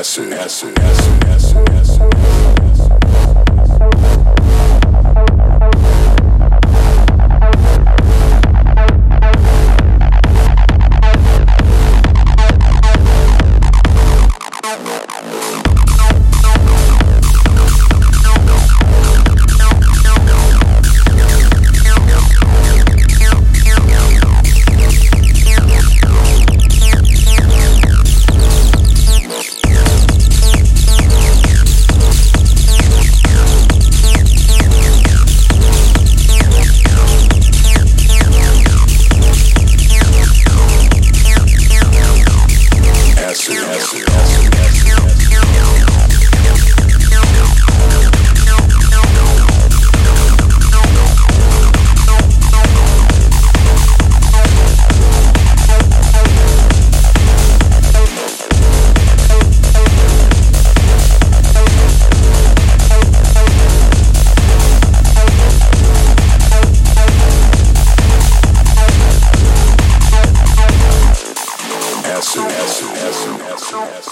acid, acid, acid.